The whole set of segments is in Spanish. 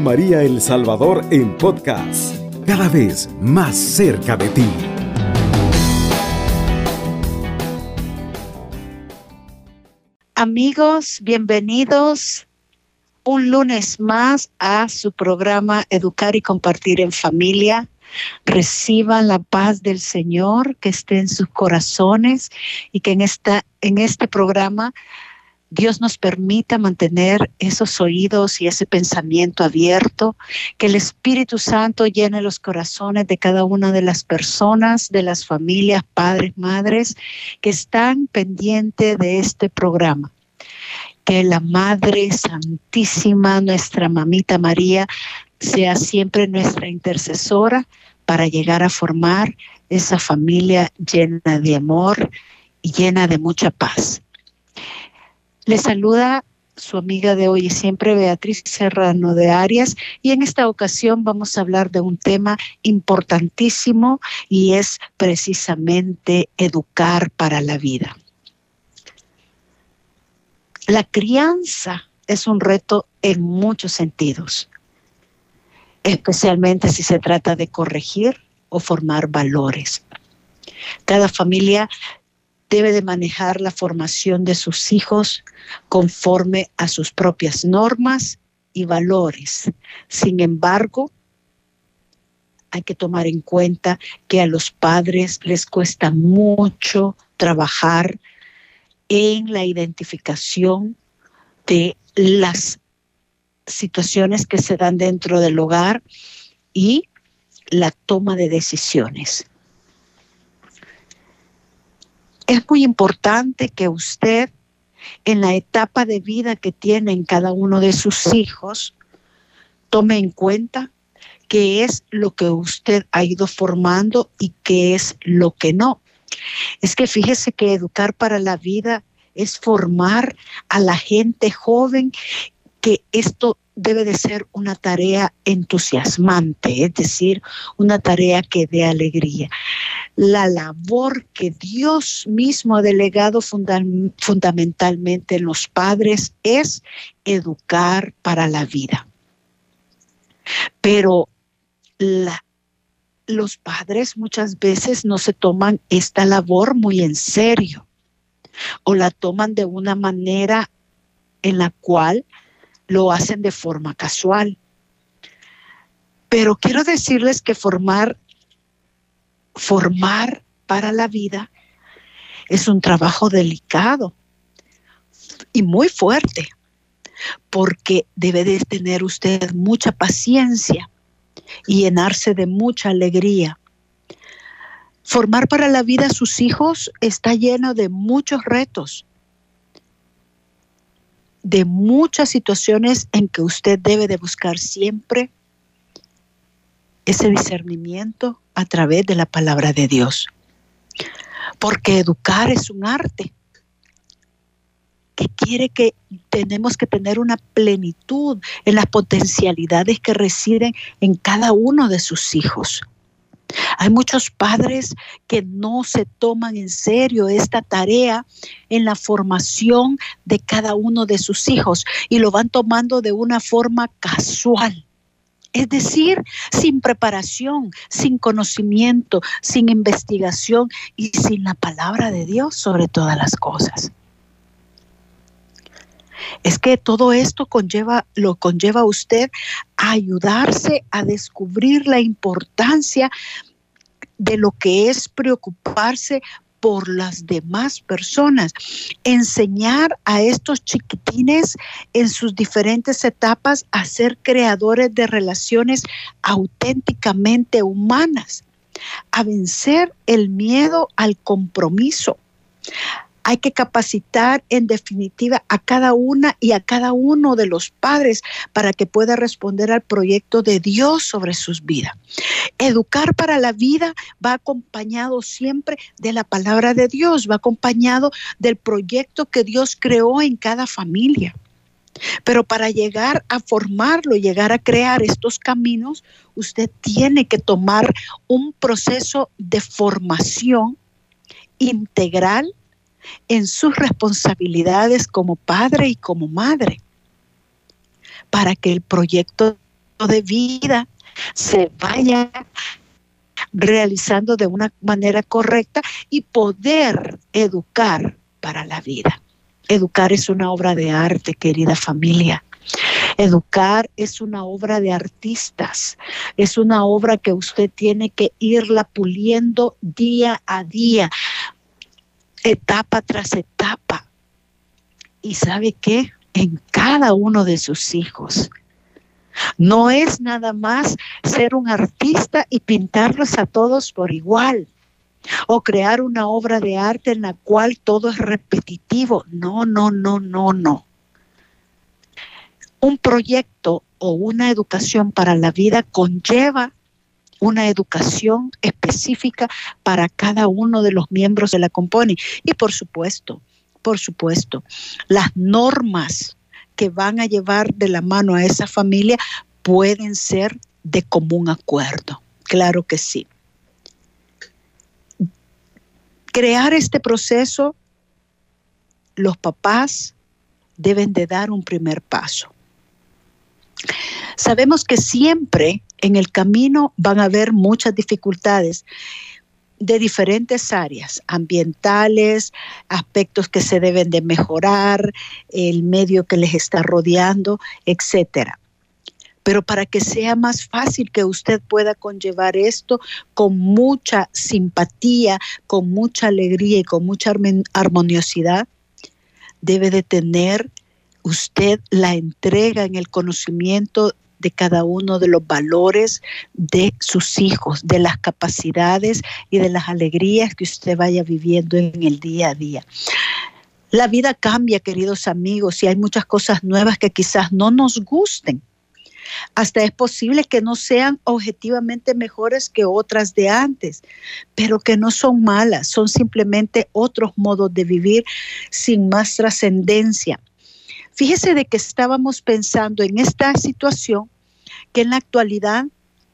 María El Salvador en podcast, cada vez más cerca de ti. Amigos, bienvenidos un lunes más a su programa Educar y Compartir en Familia. Reciban la paz del Señor que esté en sus corazones y que en, esta, en este programa Dios nos permita mantener esos oídos y ese pensamiento abierto, que el Espíritu Santo llene los corazones de cada una de las personas, de las familias, padres, madres, que están pendientes de este programa. Que la Madre Santísima, nuestra Mamita María, sea siempre nuestra intercesora para llegar a formar esa familia llena de amor y llena de mucha paz. Le saluda su amiga de hoy y siempre, Beatriz Serrano de Arias, y en esta ocasión vamos a hablar de un tema importantísimo y es precisamente educar para la vida. La crianza es un reto en muchos sentidos, especialmente si se trata de corregir o formar valores. Cada familia debe de manejar la formación de sus hijos conforme a sus propias normas y valores. Sin embargo, hay que tomar en cuenta que a los padres les cuesta mucho trabajar en la identificación de las situaciones que se dan dentro del hogar y la toma de decisiones es muy importante que usted en la etapa de vida que tiene en cada uno de sus hijos, tome en cuenta qué es lo que usted ha ido formando y qué es lo que no. Es que fíjese que educar para la vida es formar a la gente joven que esto debe de ser una tarea entusiasmante, es decir, una tarea que dé alegría. La labor que Dios mismo ha delegado fundamentalmente en los padres es educar para la vida. Pero los padres muchas veces no se toman esta labor muy en serio o la toman de una manera en la cual lo hacen de forma casual. Pero quiero decirles que formar, formar para la vida es un trabajo delicado y muy fuerte, porque debe de tener usted mucha paciencia y llenarse de mucha alegría. Formar para la vida a sus hijos está lleno de muchos retos, de muchas situaciones en que usted debe de buscar siempre ese discernimiento a través de la palabra de Dios. Porque educar es un arte que quiere que tenemos que tener una plenitud en las potencialidades que residen en cada uno de sus hijos. Hay muchos padres que no se toman en serio esta tarea en la formación de cada uno de sus hijos y lo van tomando de una forma casual. Es decir, sin preparación, sin conocimiento, sin investigación y sin la palabra de Dios sobre todas las cosas. Es que todo esto conlleva, lo conlleva a usted a ayudarse a descubrir la importancia de lo que es preocuparse por las demás personas. Enseñar a estos chiquitines en sus diferentes etapas a ser creadores de relaciones auténticamente humanas, a vencer el miedo al compromiso, hay que capacitar en definitiva a cada una y a cada uno de los padres para que pueda responder al proyecto de Dios sobre sus vidas. Educar para la vida va acompañado siempre de la palabra de Dios, va acompañado del proyecto que Dios creó en cada familia. Pero para llegar a formarlo, llegar a crear estos caminos, usted tiene que tomar un proceso de formación integral en sus responsabilidades como padre y como madre, para que el proyecto de vida se vaya realizando de una manera correcta y poder educar para la vida. Educar es una obra de arte, querida familia. Educar es una obra de artistas, es una obra que usted tiene que irla puliendo día a día, etapa tras etapa. ¿Y sabe qué? En cada uno de sus hijos. No es nada más ser un artista y pintarlos a todos por igual o crear una obra de arte en la cual todo es repetitivo. No, no, no, no, no un proyecto o una educación para la vida conlleva una educación específica para cada uno de los miembros de la compone. Y por supuesto, por supuesto, las normas que van a llevar de la mano a esa familia pueden ser de común acuerdo. Claro que sí. Crear este proceso, los papás deben de dar un primer paso. Sabemos que siempre en el camino van a haber muchas dificultades de diferentes áreas, ambientales, aspectos que se deben de mejorar, el medio que les está rodeando, etcétera. Pero para que sea más fácil que usted pueda conllevar esto con mucha simpatía, con mucha alegría y con mucha armoniosidad, debe de tener usted la entrega en el conocimiento de cada uno de los valores de sus hijos, de las capacidades y de las alegrías que usted vaya viviendo en el día a día. La vida cambia, queridos amigos, y hay muchas cosas nuevas que quizás no nos gusten. Hasta es posible que no sean objetivamente mejores que otras de antes, pero que no son malas, son simplemente otros modos de vivir sin más trascendencia Fíjese de que estábamos pensando en esta situación que en la actualidad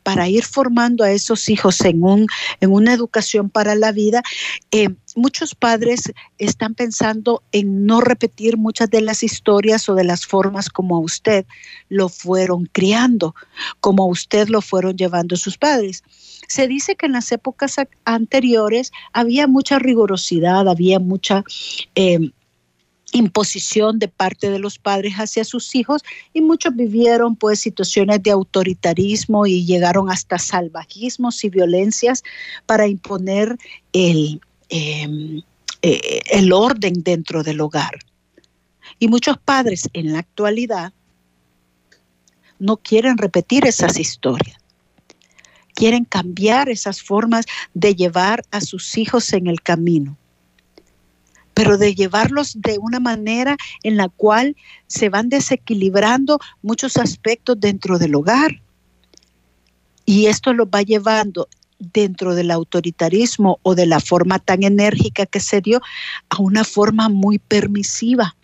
para ir formando a esos hijos en, un, en una educación para la vida, eh, muchos padres están pensando en no repetir muchas de las historias o de las formas como a usted lo fueron criando, como a usted lo fueron llevando sus padres. Se dice que en las épocas anteriores había mucha rigurosidad, había mucha... Eh, imposición de parte de los padres hacia sus hijos y muchos vivieron pues situaciones de autoritarismo y llegaron hasta salvajismos y violencias para imponer el, em, eh, el orden dentro del hogar. Y muchos padres en la actualidad no quieren repetir esas historias. Quieren cambiar esas formas de llevar a sus hijos en el camino pero de llevarlos de una manera en la cual se van desequilibrando muchos aspectos dentro del hogar. Y esto los va llevando dentro del autoritarismo o de la forma tan enérgica que se dio a una forma muy permisiva,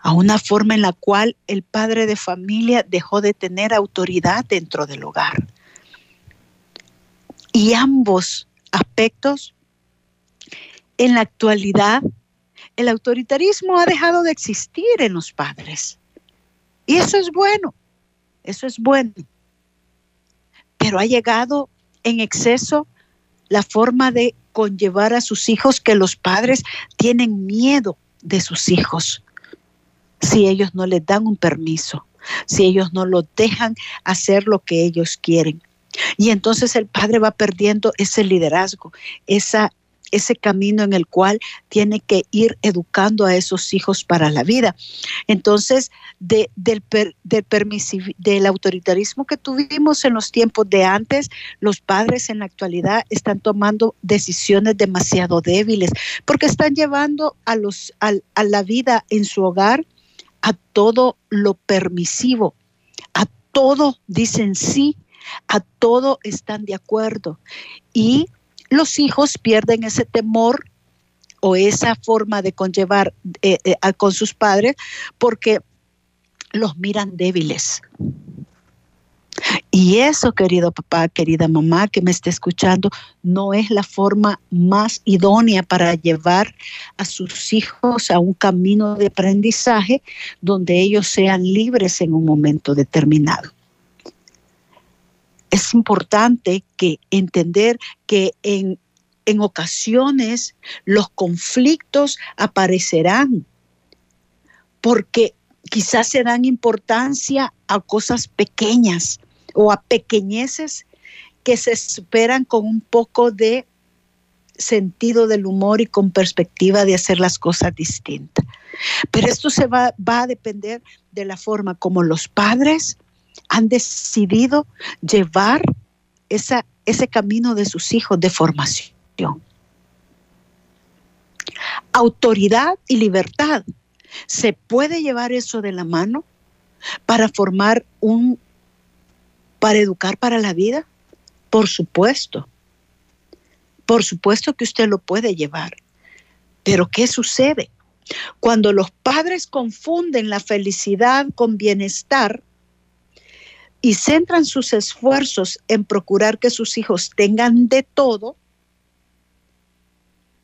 a una forma en la cual el padre de familia dejó de tener autoridad dentro del hogar. Y ambos aspectos en la actualidad el autoritarismo ha dejado de existir en los padres. Y eso es bueno, eso es bueno. Pero ha llegado en exceso la forma de conllevar a sus hijos que los padres tienen miedo de sus hijos si ellos no les dan un permiso, si ellos no los dejan hacer lo que ellos quieren. Y entonces el padre va perdiendo ese liderazgo, esa ese camino en el cual tiene que ir educando a esos hijos para la vida. Entonces, del, del autoritarismo que tuvimos en los tiempos de antes, los padres en la actualidad están tomando decisiones demasiado débiles porque están llevando a, los, a la vida en su hogar a todo lo permisivo, a todo dicen sí, a todo están de acuerdo. Y los hijos pierden ese temor o esa forma de conllevar eh, eh, con sus padres porque los miran débiles. Y eso, querido papá, querida mamá que me esté escuchando, no es la forma más idónea para llevar a sus hijos a un camino de aprendizaje donde ellos sean libres en un momento determinado. Es importante que entender que en, en ocasiones los conflictos aparecerán porque quizás se dan importancia a cosas pequeñas o a pequeñeces que se esperan con un poco de sentido del humor y con perspectiva de hacer las cosas distintas. Pero esto se va, va a depender de la forma como los padres han decidido llevar esa, ese camino de sus hijos de formación. Autoridad y libertad. ¿Se puede llevar eso de la mano para formar un, para educar para la vida? Por supuesto. Por supuesto que usted lo puede llevar. Pero ¿qué sucede? Cuando los padres confunden la felicidad con bienestar y centran sus esfuerzos en procurar que sus hijos tengan de todo,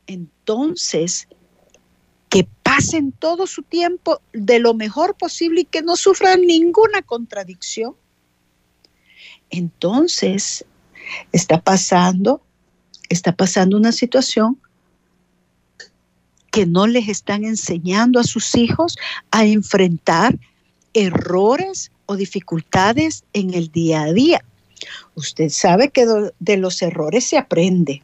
entonces que pasen todo su tiempo de lo mejor posible y que no sufran ninguna contradicción. Entonces, está pasando, está pasando una situación que no les están enseñando a sus hijos a enfrentar errores o dificultades en el día a día. Usted sabe que de los errores se aprende.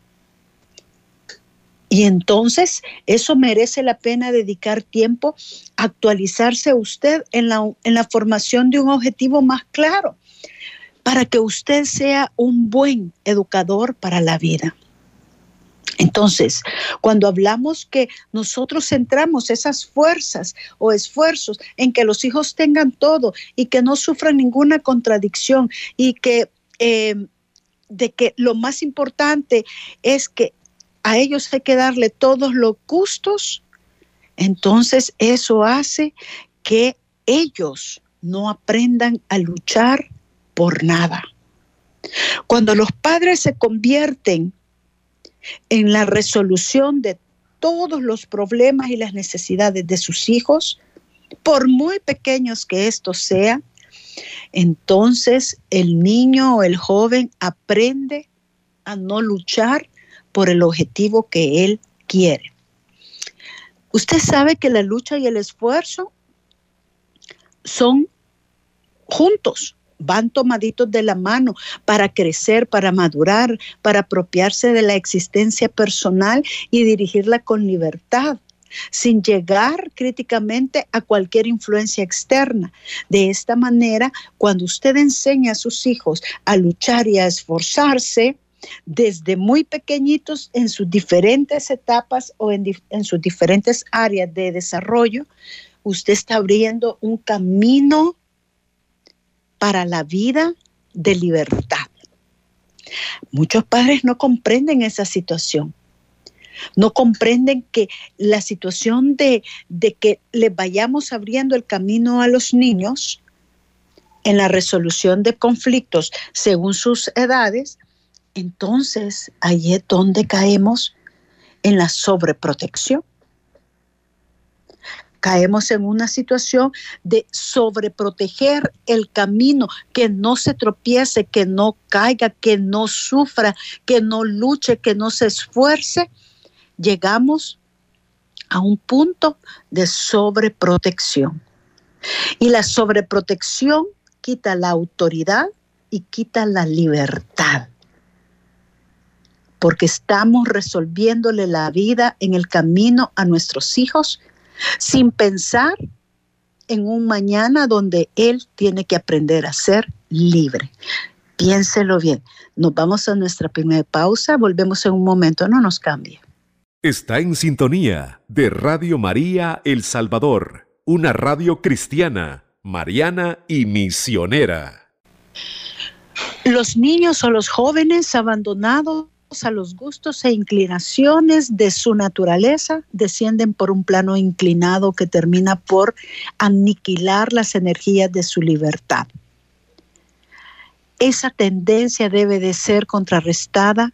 Y entonces eso merece la pena dedicar tiempo a actualizarse usted en la, en la formación de un objetivo más claro, para que usted sea un buen educador para la vida. Entonces, cuando hablamos que nosotros centramos esas fuerzas o esfuerzos en que los hijos tengan todo y que no sufran ninguna contradicción y que eh, de que lo más importante es que a ellos hay que darle todos los gustos, entonces eso hace que ellos no aprendan a luchar por nada. Cuando los padres se convierten en la resolución de todos los problemas y las necesidades de sus hijos, por muy pequeños que estos sean, entonces el niño o el joven aprende a no luchar por el objetivo que él quiere. Usted sabe que la lucha y el esfuerzo son juntos van tomaditos de la mano para crecer, para madurar, para apropiarse de la existencia personal y dirigirla con libertad sin llegar críticamente a cualquier influencia externa. De esta manera, cuando usted enseña a sus hijos a luchar y a esforzarse, desde muy pequeñitos en sus diferentes etapas o en, sus diferentes áreas de desarrollo, usted está abriendo un camino para la vida de libertad. Muchos padres no comprenden esa situación. No comprenden que la situación de, de que les vayamos abriendo el camino a los niños en la resolución de conflictos según sus edades, entonces ahí es donde caemos en la sobreprotección caemos en una situación de sobreproteger el camino, que no se tropiece, que no caiga, que no sufra, que no luche, que no se esfuerce, llegamos a un punto de sobreprotección. Y la sobreprotección quita la autoridad y quita la libertad porque estamos resolviéndole la vida en el camino a nuestros hijos sin pensar en un mañana donde él tiene que aprender a ser libre. Piénselo bien. Nos vamos a nuestra primera pausa, volvemos en un momento, no nos cambie. Está en sintonía de Radio María El Salvador, una radio cristiana, mariana y misionera. Los niños o los jóvenes abandonados a los gustos e inclinaciones de su naturaleza descienden por un plano inclinado que termina por aniquilar las energías de su libertad. Esa tendencia debe de ser contrarrestada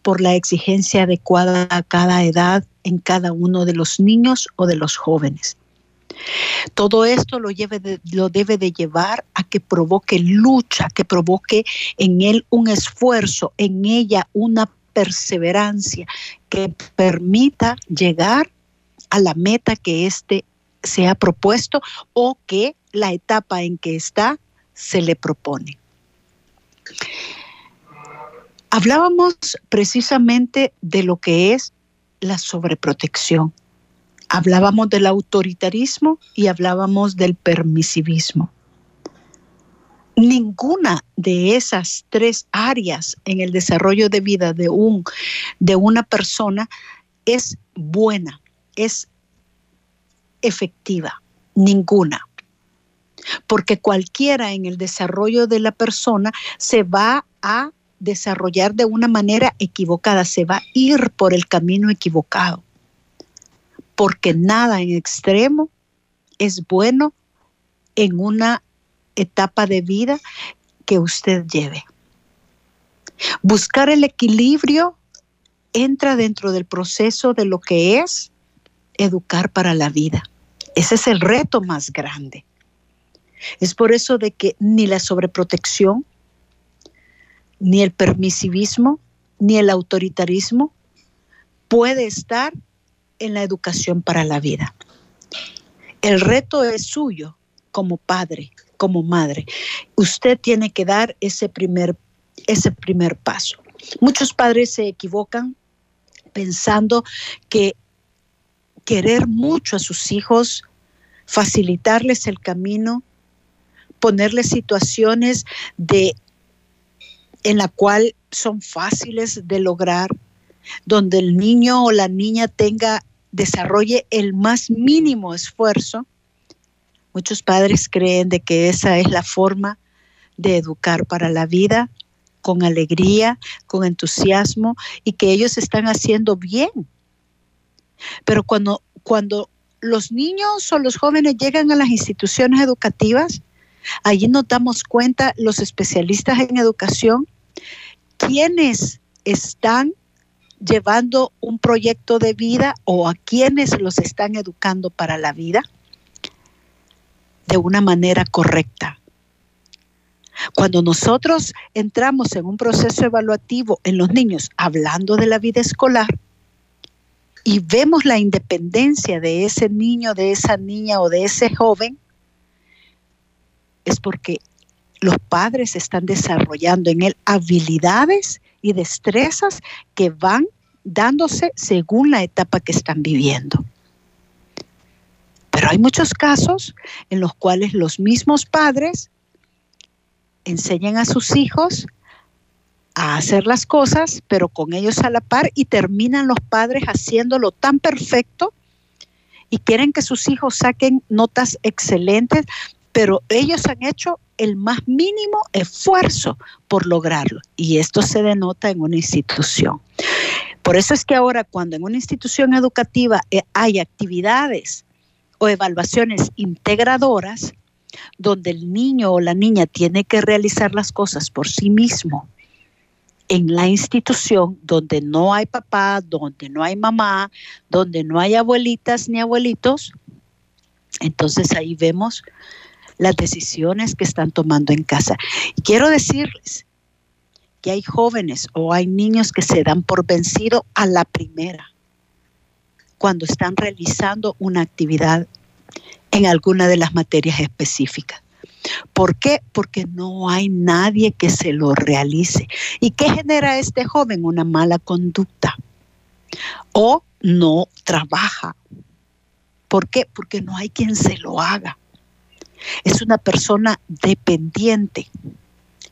por la exigencia adecuada a cada edad en cada uno de los niños o de los jóvenes. Todo esto lo, debe de llevar a que provoque lucha, que provoque en él un esfuerzo, en ella una perseverancia que permita llegar a la meta que éste se ha propuesto o que la etapa en que está se le propone. Hablábamos precisamente de lo que es la sobreprotección. Hablábamos del autoritarismo y hablábamos del permisivismo. Ninguna de esas tres áreas en el desarrollo de vida de, un, de una persona es buena, es efectiva. Ninguna. Porque cualquiera en el desarrollo de la persona se va a desarrollar de una manera equivocada, se va a ir por el camino equivocado porque nada en extremo es bueno en una etapa de vida que usted lleve. Buscar el equilibrio entra dentro del proceso de lo que es educar para la vida. Ese es el reto más grande. Es por eso de que ni la sobreprotección, ni el permisivismo, ni el autoritarismo puede estar en la educación para la vida. El reto es suyo como padre, como madre. Usted tiene que dar ese primer, ese primer paso. Muchos padres se equivocan pensando que querer mucho a sus hijos, facilitarles el camino, ponerles situaciones de en la cual son fáciles de lograr, donde el niño o la niña tenga desarrolle el más mínimo esfuerzo, muchos padres creen de que esa es la forma de educar para la vida con alegría, con entusiasmo y que ellos están haciendo bien. Pero cuando, cuando los niños o los jóvenes llegan a las instituciones educativas, allí nos damos cuenta los especialistas en educación, quienes están llevando un proyecto de vida o a quienes los están educando para la vida de una manera correcta. Cuando nosotros entramos en un proceso evaluativo en los niños hablando de la vida escolar y vemos la independencia de ese niño, de esa niña o de ese joven, es porque los padres están desarrollando en él habilidades y destrezas que van dándose según la etapa que están viviendo. Pero hay muchos casos en los cuales los mismos padres enseñan a sus hijos a hacer las cosas, pero con ellos a la par y terminan los padres haciéndolo tan perfecto y quieren que sus hijos saquen notas excelentes, pero ellos han hecho el más mínimo esfuerzo por lograrlo. Y esto se denota en una institución. Por eso es que ahora cuando en una institución educativa eh, hay actividades o evaluaciones integradoras, donde el niño o la niña tiene que realizar las cosas por sí mismo, en la institución donde no hay papá, donde no hay mamá, donde no hay abuelitas ni abuelitos, entonces ahí vemos las decisiones que están tomando en casa. quiero decirles que hay jóvenes o hay niños que se dan por vencido a la primera cuando están realizando una actividad en alguna de las materias específicas. ¿Por qué? Porque no hay nadie que se lo realice. ¿Y qué genera este joven? Una mala conducta. O no trabaja. ¿Por qué? Porque no hay quien se lo haga. Es una persona dependiente.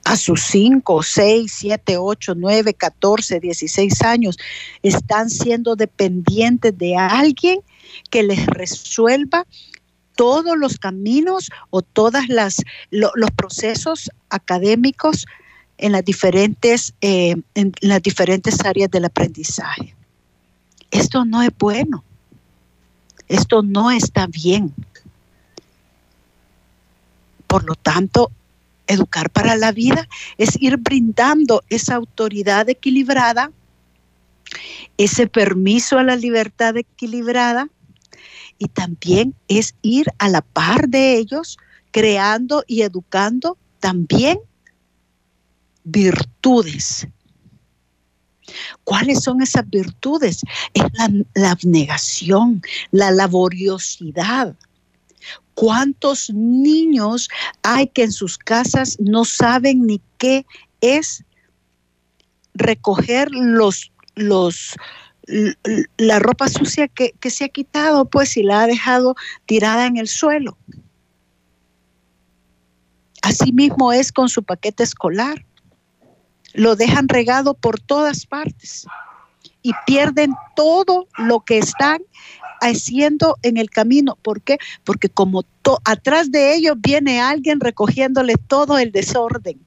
A sus 5, 6, 7, 8, 9, 14, 16 años están siendo dependientes de alguien que les resuelva todos los caminos o todas las los procesos académicos en las diferentes eh, en las diferentes áreas del aprendizaje. Esto no es bueno. Esto no está bien. Por lo tanto, educar para la vida es ir brindando esa autoridad equilibrada, ese permiso a la libertad equilibrada y también es ir a la par de ellos, creando y educando también virtudes. ¿Cuáles son esas virtudes? Es la, la abnegación, la laboriosidad. ¿Cuántos niños hay que en sus casas no saben ni qué es recoger los, los, la ropa sucia que, que se ha quitado, pues, y la ha dejado tirada en el suelo? Asimismo es con su paquete escolar. Lo dejan regado por todas partes y pierden todo lo que están haciendo en el camino. ¿Por qué? Porque como atrás de ellos viene alguien recogiéndole todo el desorden.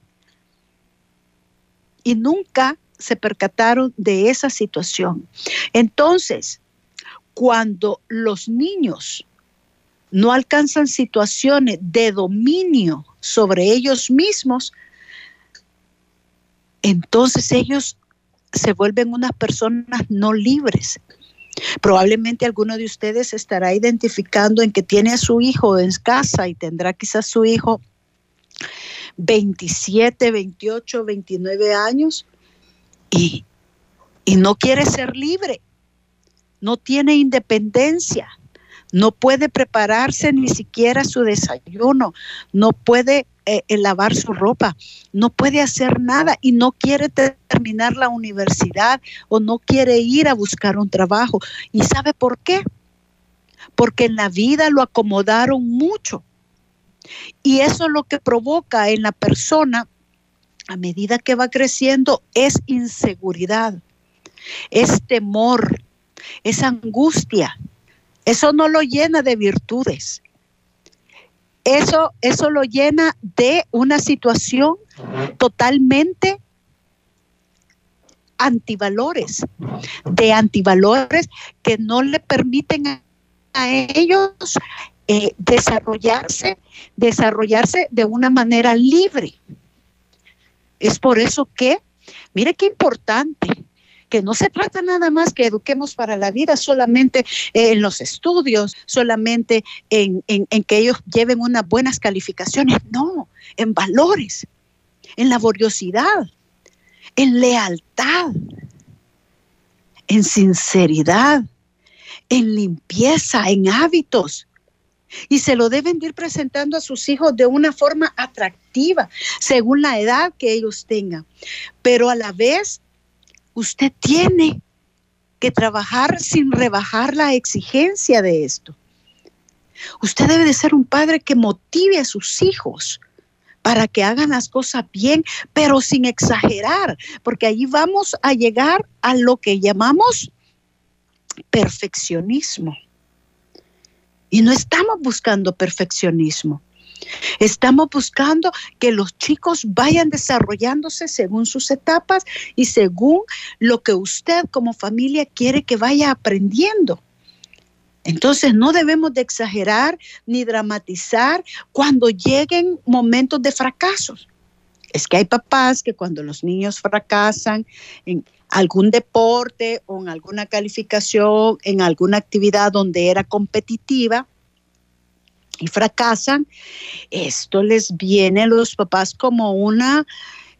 Y nunca se percataron de esa situación. Entonces, cuando los niños no alcanzan situaciones de dominio sobre ellos mismos, entonces ellos se vuelven unas personas no libres. Probablemente alguno de ustedes estará identificando en que tiene a su hijo en casa y tendrá quizás su hijo 27, 28, 29 años y, y no quiere ser libre, no tiene independencia, no puede prepararse ni siquiera su desayuno, no puede eh, lavar su ropa, no puede hacer nada y no quiere terminar la universidad o no quiere ir a buscar un trabajo. ¿Y sabe por qué? Porque en la vida lo acomodaron mucho. Y eso lo que provoca en la persona, a medida que va creciendo, es inseguridad, es temor, es angustia, eso no lo llena de virtudes. Eso, eso lo llena de una situación totalmente antivalores, de antivalores que no le permiten a, ellos eh, desarrollarse, desarrollarse de una manera libre. Es por eso que, mire qué importante, que no se trata nada más que eduquemos para la vida solamente en los estudios, solamente en, que ellos lleven unas buenas calificaciones, no, en valores, en laboriosidad, en lealtad, en sinceridad, en limpieza, en hábitos. Y se lo deben ir presentando a sus hijos de una forma atractiva, según la edad que ellos tengan. Pero a la vez usted tiene que trabajar sin rebajar la exigencia de esto. Usted debe de ser un padre que motive a sus hijos para que hagan las cosas bien, pero sin exagerar, porque allí vamos a llegar a lo que llamamos perfeccionismo. Y no estamos buscando perfeccionismo. Estamos buscando que los chicos vayan desarrollándose según sus etapas y según lo que usted como familia quiere que vaya aprendiendo. Entonces no debemos de exagerar ni dramatizar cuando lleguen momentos de fracasos. Es que hay papás que cuando los niños fracasan en algún deporte o en alguna calificación, en alguna actividad donde era competitiva, y fracasan, esto les viene a los papás como una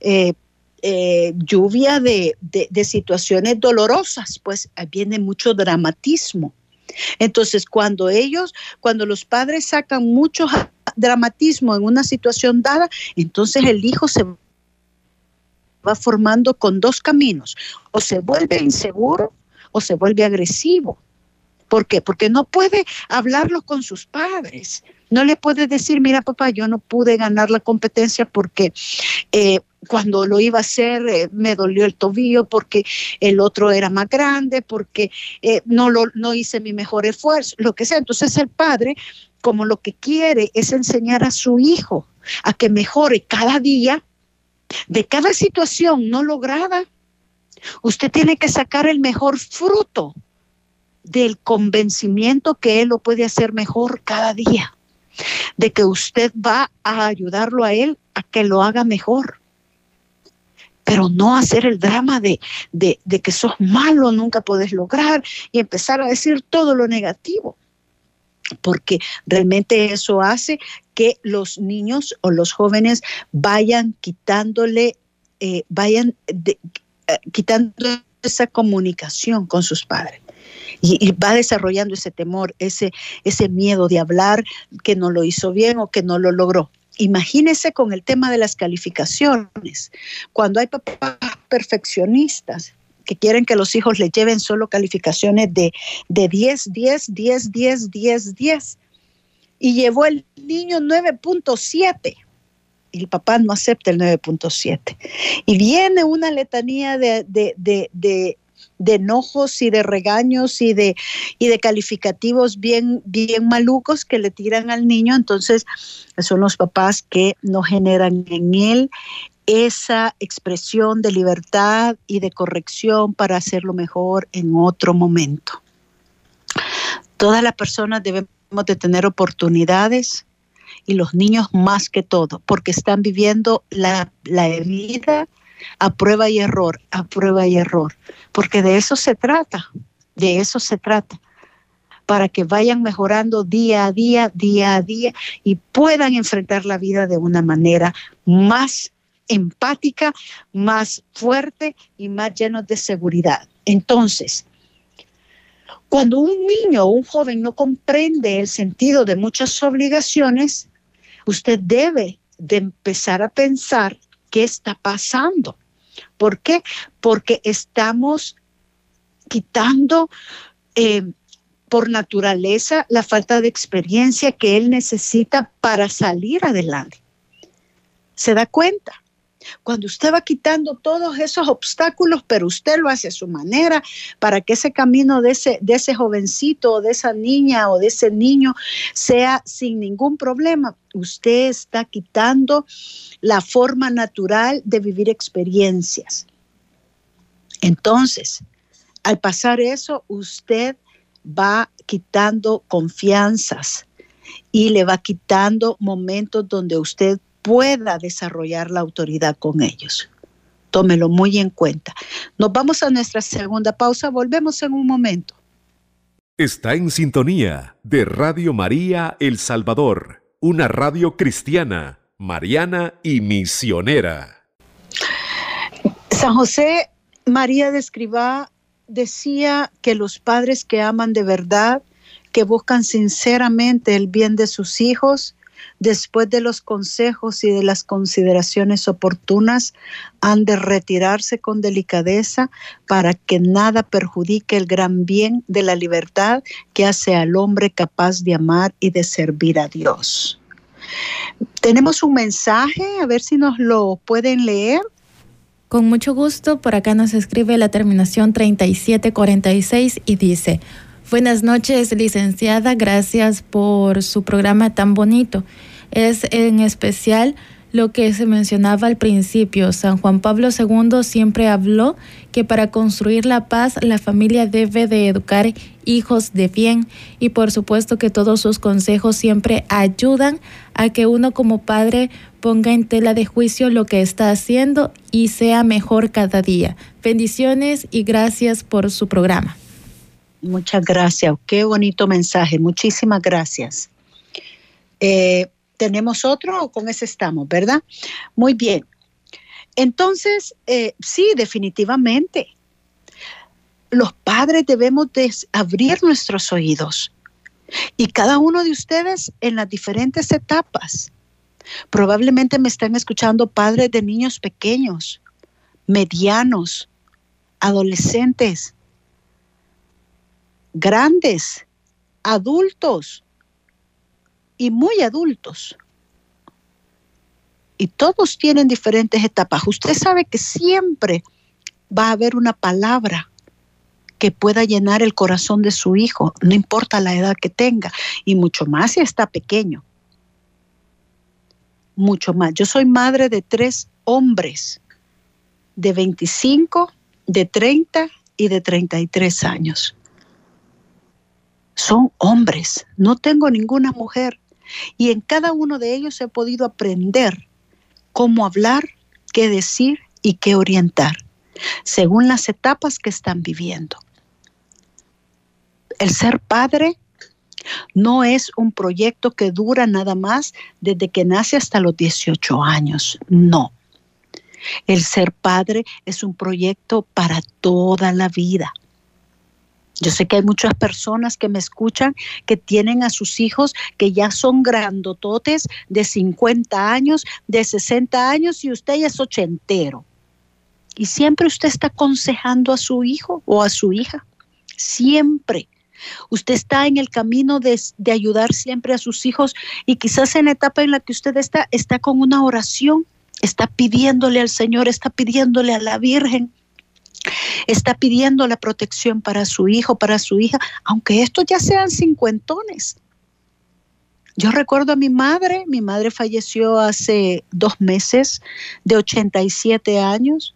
eh, eh, lluvia de, situaciones dolorosas, pues viene mucho dramatismo. Entonces, cuando ellos, cuando los padres sacan mucho dramatismo en una situación dada, entonces el hijo se va formando con dos caminos, o se vuelve inseguro o se vuelve agresivo. ¿Por qué? Porque no puede hablarlo con sus padres. No le puede decir, mira papá, yo no pude ganar la competencia porque eh, cuando lo iba a hacer eh, me dolió el tobillo porque el otro era más grande, porque eh, no, lo, no hice mi mejor esfuerzo, lo que sea. Entonces el padre, como lo que quiere es enseñar a su hijo a que mejore cada día de cada situación no lograda, usted tiene que sacar el mejor fruto del convencimiento que Él lo puede hacer mejor cada día, de que usted va a ayudarlo a Él a que lo haga mejor. Pero no hacer el drama de, de, que sos malo, nunca puedes lograr y empezar a decir todo lo negativo. porque realmente eso hace que los niños o los jóvenes vayan quitándole, eh, vayan eh, quitando esa comunicación con sus padres. Y, va desarrollando ese temor, ese, ese miedo de hablar que no lo hizo bien o que no lo logró. Imagínese con el tema de las calificaciones. Cuando hay papás perfeccionistas que quieren que los hijos le lleven solo calificaciones de, de 10, 10, 10, 10, 10, 10. Y llevó el niño 9.7 y el papá no acepta el 9.7. Y viene una letanía de, de, de, de, enojos y de regaños y de, y de calificativos bien, bien malucos que le tiran al niño. Entonces, son los papás que no generan en él esa expresión de libertad y de corrección para hacerlo mejor en otro momento. Todas las personas debemos de tener oportunidades y los niños más que todo, porque están viviendo la, la vida a prueba y error, a prueba y error, porque de eso se trata, de eso se trata, para que vayan mejorando día a día, día a día y puedan enfrentar la vida de una manera más empática, más fuerte y más lleno de seguridad. Entonces, cuando un niño o un joven no comprende el sentido de muchas obligaciones, usted debe de empezar a pensar qué está pasando. ¿Por qué? Porque estamos quitando eh, por naturaleza la falta de experiencia que él necesita para salir adelante. ¿Se da cuenta? Cuando usted va quitando todos esos obstáculos, pero usted lo hace a su manera, para que ese camino de ese, de ese jovencito o de esa niña o de ese niño sea sin ningún problema, usted está quitando la forma natural de vivir experiencias. Entonces, al pasar eso, usted va quitando confianzas y le va quitando momentos donde usted pueda desarrollar la autoridad con ellos. Tómelo muy en cuenta. Nos vamos a nuestra segunda pausa, volvemos en un momento. Está en sintonía de Radio María El Salvador, una radio cristiana, mariana y misionera. San José María de Escribá decía que los padres que aman de verdad, que buscan sinceramente el bien de sus hijos, después de los consejos y de las consideraciones oportunas, han de retirarse con delicadeza para que nada perjudique el gran bien de la libertad que hace al hombre capaz de amar y de servir a Dios. Tenemos un mensaje, a ver si nos lo pueden leer. Con mucho gusto, por acá nos escribe la terminación 3746 y dice, Buenas noches, licenciada. Gracias por su programa tan bonito. Es en especial lo que se mencionaba al principio. San Juan Pablo II siempre habló que para construir la paz la familia debe de educar hijos de bien y por supuesto que todos sus consejos siempre ayudan a que uno como padre ponga en tela de juicio lo que está haciendo y sea mejor cada día. Bendiciones y gracias por su programa. Muchas gracias. Qué bonito mensaje. Muchísimas gracias. Eh, ¿Tenemos otro o con ese estamos, verdad? Muy bien. Entonces, eh, sí, definitivamente. Los padres debemos abrir nuestros oídos. Y cada uno de ustedes en las diferentes etapas. Probablemente me están escuchando padres de niños pequeños, medianos, adolescentes, grandes, adultos y muy adultos. Y todos tienen diferentes etapas. Usted sabe que siempre va a haber una palabra que pueda llenar el corazón de su hijo, no importa la edad que tenga, y mucho más si está pequeño. Mucho más. Yo soy madre de tres hombres de 25, de 30 y de 33 años son hombres, no tengo ninguna mujer. Y en cada uno de ellos he podido aprender cómo hablar, qué decir y qué orientar, según las etapas que están viviendo. El ser padre No es un proyecto que dura nada más desde que nace hasta los 18 años. No. El ser padre es un proyecto para toda la vida. Yo sé que hay muchas personas que me escuchan que tienen a sus hijos que ya son grandototes de 50 años, de 60 años y usted ya es ochentero. Y siempre usted está aconsejando a su hijo o a su hija. Siempre. Usted está en el camino de, de, ayudar siempre a sus hijos y quizás en la etapa en la que usted está, está con una oración, está pidiéndole al Señor, está pidiéndole a la Virgen está pidiendo la protección para su hijo, para su hija, aunque estos ya sean cincuentones. Yo recuerdo a mi madre, mi madre falleció hace dos meses de 87 años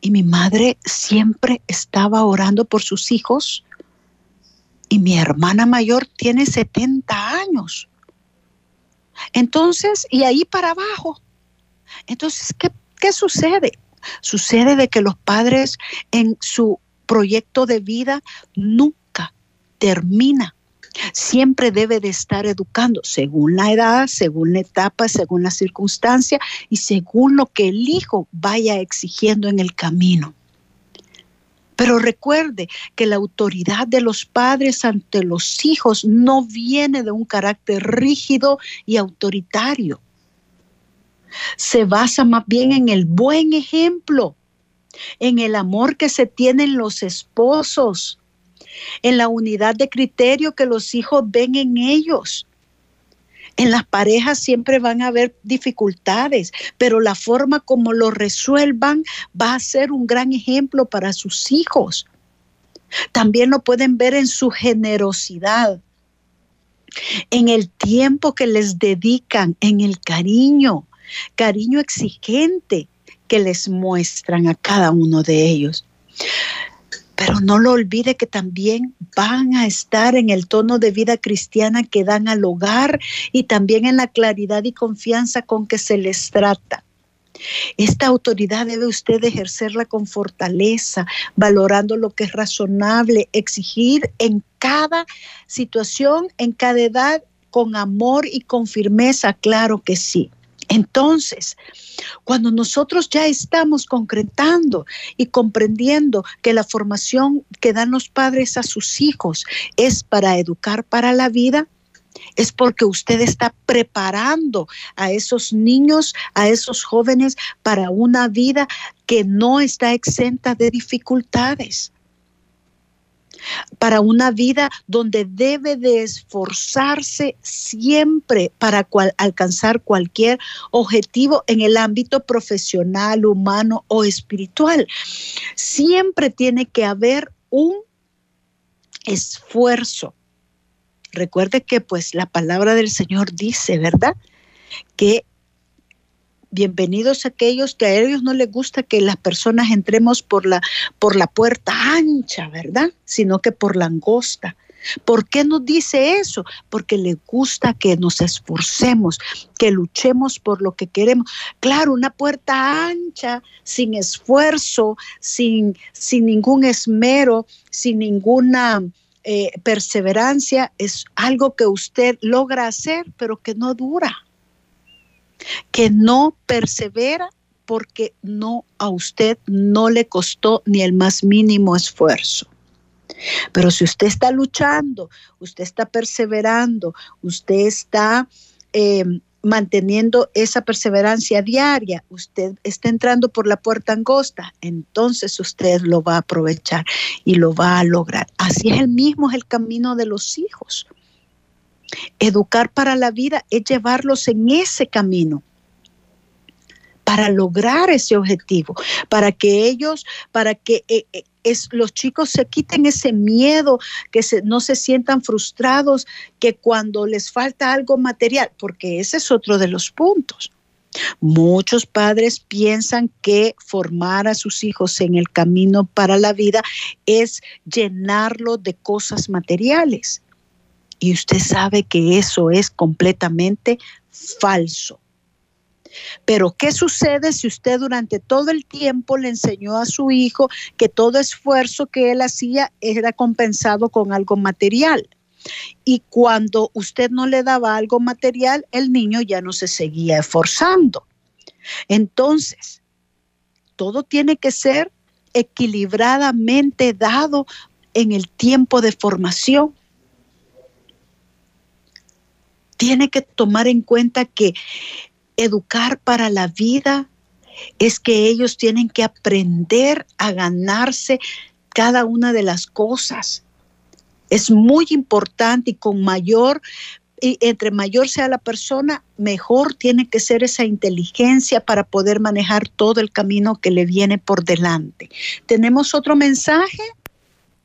y mi madre siempre estaba orando por sus hijos y mi hermana mayor tiene 70 años. Entonces, y ahí para abajo. Entonces, ¿qué, qué sucede? Sucede de que los padres en su proyecto de vida nunca termina. Siempre debe de estar educando según la edad, según la etapa, según la circunstancia y según lo que el hijo vaya exigiendo en el camino. Pero recuerde que la autoridad de los padres ante los hijos no viene de un carácter rígido y autoritario se basa más bien en el buen ejemplo, en el amor que se tienen los esposos, en la unidad de criterio que los hijos ven en ellos. En las parejas siempre van a haber dificultades, pero la forma como lo resuelvan va a ser un gran ejemplo para sus hijos. También lo pueden ver en su generosidad, en el tiempo que les dedican, en el cariño, cariño exigente que les muestran a cada uno de ellos. Pero no lo olvide que también van a estar en el tono de vida cristiana que dan al hogar y también en la claridad y confianza con que se les trata. Esta autoridad debe usted ejercerla con fortaleza, valorando lo que es razonable, exigir en cada situación, en cada edad, con amor y con firmeza, claro que sí. Entonces, cuando nosotros ya estamos concretando y comprendiendo que la formación que dan los padres a sus hijos es para educar para la vida, es porque usted está preparando a esos niños, a esos jóvenes para una vida que no está exenta de dificultades para una vida donde debe de esforzarse siempre para alcanzar cualquier objetivo en el ámbito profesional, humano o espiritual. Siempre tiene que haber un esfuerzo. Recuerde que pues la palabra del Señor dice, ¿verdad? Que bienvenidos aquellos que a ellos no les gusta que las personas entremos por la, por la puerta ancha, ¿verdad? Sino que por la angosta. ¿Por qué nos dice eso? Porque le gusta que nos esforcemos, que luchemos por lo que queremos. Claro, una puerta ancha, sin esfuerzo, sin, sin ningún esmero, sin ninguna eh, perseverancia, es algo que usted logra hacer, pero que no dura que no persevera porque no a usted no le costó ni el más mínimo esfuerzo. Pero si usted está luchando, usted está perseverando, usted está em, manteniendo esa perseverancia diaria, usted está entrando por la puerta angosta, entonces usted lo va a aprovechar y lo va a lograr. Así es el mismo el camino de los hijos. Educar para la vida es llevarlos en ese camino para lograr ese objetivo, para que ellos, para que eh, eh, es, los chicos se quiten ese miedo, que no se sientan frustrados, que cuando les falta algo material, porque ese es otro de los puntos. Muchos padres piensan que formar a sus hijos en el camino para la vida es llenarlo de cosas materiales. Y usted sabe que eso es completamente falso. Pero ¿qué sucede si usted durante todo el tiempo le enseñó a su hijo que todo esfuerzo que él hacía era compensado con algo material? y cuando usted no le daba algo material, el niño ya no se seguía esforzando. Entonces, todo tiene que ser equilibradamente dado en el tiempo de formación. Tiene que tomar en cuenta que educar para la vida es que ellos tienen que aprender a ganarse cada una de las cosas. Es muy importante y con mayor y entre mayor sea la persona, mejor tiene que ser esa inteligencia para poder manejar todo el camino que le viene por delante. ¿Tenemos otro mensaje?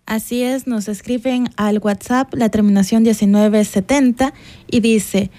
Así es, nos escriben al WhatsApp la terminación 1970 y dice,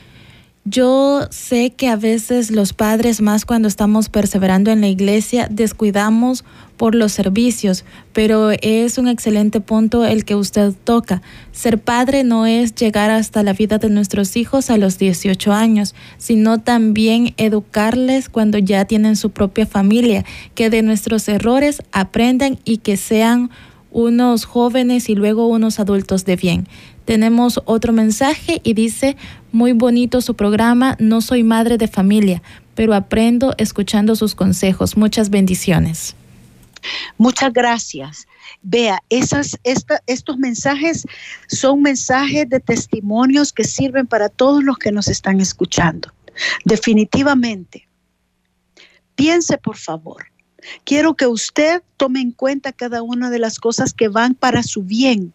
yo sé que a veces los padres, más cuando estamos perseverando en la iglesia, descuidamos por los servicios, pero es un excelente punto el que usted toca. Ser padre no es llegar hasta la vida de nuestros hijos a los 18 años, sino también educarles cuando ya tienen su propia familia, que de nuestros errores aprendan y que sean unos jóvenes y luego unos adultos de bien. Tenemos otro mensaje y dice, muy bonito su programa, no soy madre de familia, pero aprendo escuchando sus consejos. Muchas bendiciones. Muchas gracias. Vea, esas, estos mensajes son mensajes de testimonios que sirven para todos los que nos están escuchando. Definitivamente. Piense, por favor. Quiero que usted tome en cuenta cada una de las cosas que van para su bien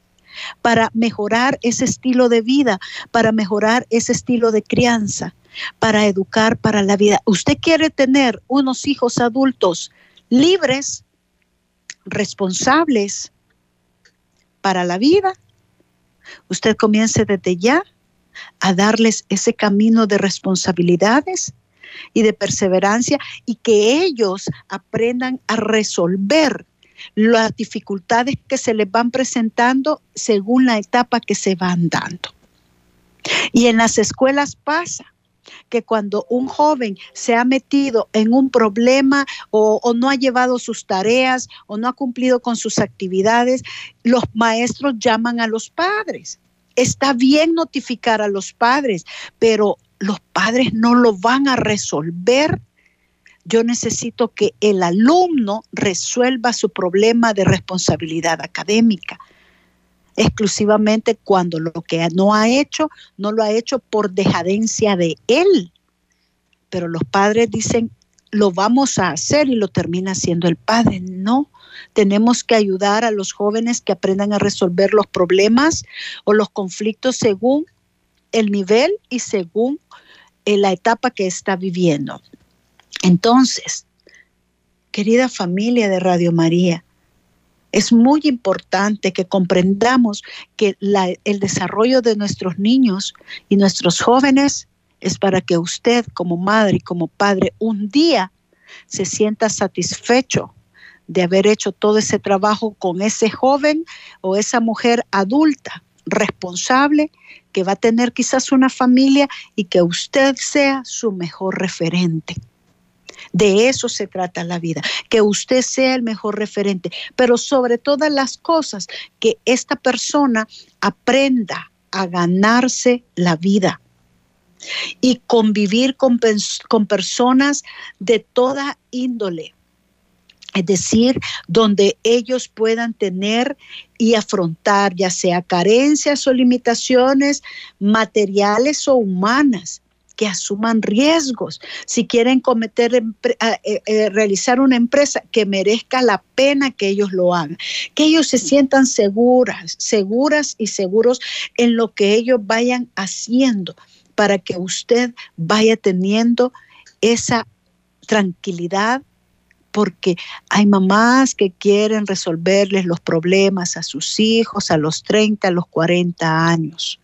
para mejorar ese estilo de vida, para mejorar ese estilo de crianza, para educar para la vida. Usted quiere tener unos hijos adultos libres, responsables para la vida. Usted comience desde ya a darles ese camino de responsabilidades y de perseverancia y que ellos aprendan a resolver las dificultades que se les van presentando según la etapa que se van dando. Y en las escuelas pasa que cuando un joven se ha metido en un problema o, o, no ha llevado sus tareas o no ha cumplido con sus actividades, los maestros llaman a los padres. Está bien notificar a los padres, pero los padres no lo van a resolver yo necesito que el alumno resuelva su problema de responsabilidad académica exclusivamente cuando lo que no ha hecho, no lo ha hecho por dejadencia de él. Pero los padres dicen, lo vamos a hacer y lo termina haciendo el padre. No, tenemos que ayudar a los jóvenes que aprendan a resolver los problemas o los conflictos según el nivel y según eh, la etapa que está viviendo. Entonces, querida familia de Radio María, es muy importante que comprendamos que el desarrollo de nuestros niños y nuestros jóvenes es para que usted como madre y como padre un día se sienta satisfecho de haber hecho todo ese trabajo con ese joven o esa mujer adulta responsable que va a tener quizás una familia y que usted sea su mejor referente. De eso se trata la vida, que usted sea el mejor referente, pero sobre todas las cosas, que esta persona aprenda a ganarse la vida y convivir con, con personas de toda índole. Es decir, donde ellos puedan tener y afrontar ya sea carencias o limitaciones materiales o humanas que asuman riesgos. Si quieren cometer, eh, eh, realizar una empresa, que merezca la pena que ellos lo hagan. Que ellos se sientan seguras, seguras y seguros en lo que ellos vayan haciendo para que usted vaya teniendo esa tranquilidad porque hay mamás que quieren resolverles los problemas a sus hijos a los 30, a los 40 años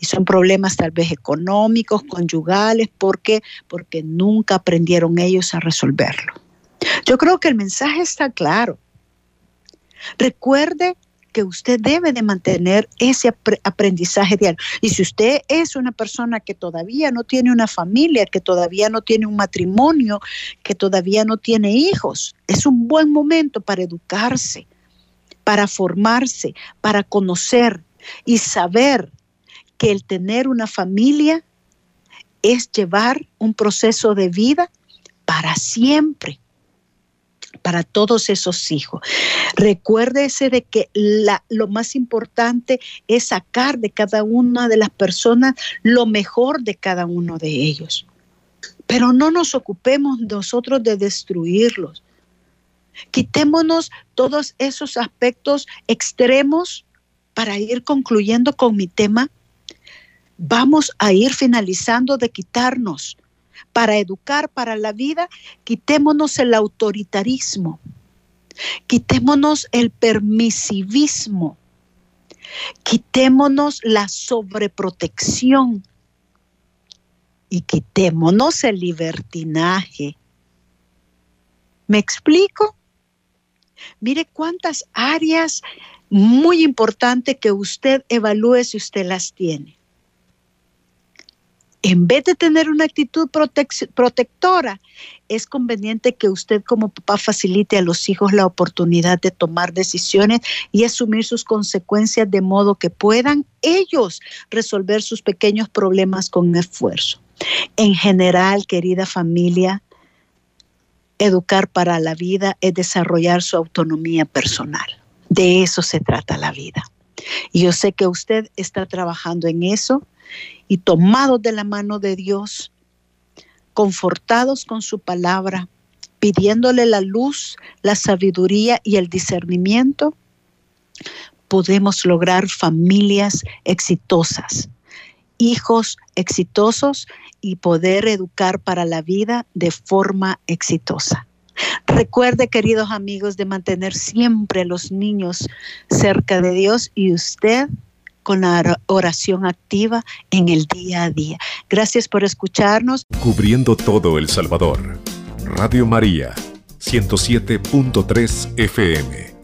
y son problemas tal vez económicos, conyugales, ¿por qué? Porque nunca aprendieron ellos a resolverlo. Yo creo que el mensaje está claro. Recuerde que usted debe de mantener ese aprendizaje diario. Y si usted es una persona que todavía no tiene una familia, que todavía no tiene un matrimonio, que todavía no tiene hijos, es un buen momento para educarse, para formarse, para conocer y saber que el tener una familia es llevar un proceso de vida para siempre para todos esos hijos. Recuérdese de que lo más importante es sacar de cada una de las personas lo mejor de cada uno de ellos. Pero no nos ocupemos nosotros de destruirlos. Quitémonos todos esos aspectos extremos para ir concluyendo con mi tema. Vamos a ir finalizando de quitarnos. Para educar para la vida, quitémonos el autoritarismo, quitémonos el permisivismo, quitémonos la sobreprotección y quitémonos el libertinaje. ¿Me explico? Mire cuántas áreas muy importantes que usted evalúe si usted las tiene. En vez de tener una actitud protectora, es conveniente que usted como papá facilite a los hijos la oportunidad de tomar decisiones y asumir sus consecuencias de modo que puedan ellos resolver sus pequeños problemas con esfuerzo. En general, querida familia, educar para la vida es desarrollar su autonomía personal. De eso se trata la vida. Y yo sé que usted está trabajando en eso y tomados de la mano de Dios, confortados con su palabra, pidiéndole la luz, la sabiduría y el discernimiento, podemos lograr familias exitosas, hijos exitosos y poder educar para la vida de forma exitosa. Recuerde, queridos amigos, de mantener siempre a los niños cerca de Dios y usted con la oración activa en el día a día. Gracias por escucharnos. Cubriendo todo El Salvador. Radio María, 107.3 FM.